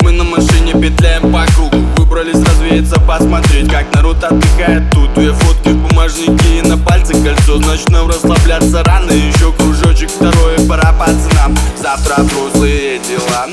Мы на машине петляем по кругу. Выбрались развеяться, посмотреть Как народ отдыхает. Тут Две фотки в бумажнике и на пальце кольцо. Значит нам расслабляться рано. Еще кружочек второй, пора пацанам. Завтра взрослые дела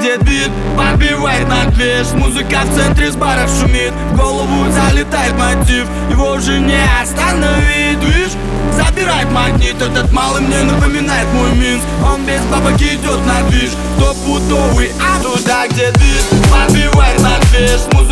где бит? Подбивает на движ. Музыка в центре с баров шумит. В голову залетает мотив. Его уже не остановить. Видишь, забирает магнит. Этот малый мне напоминает мой минс. Он без бабок идет на движ. Стопудовый, а туда, где бит? Подбивает на движ. Музыка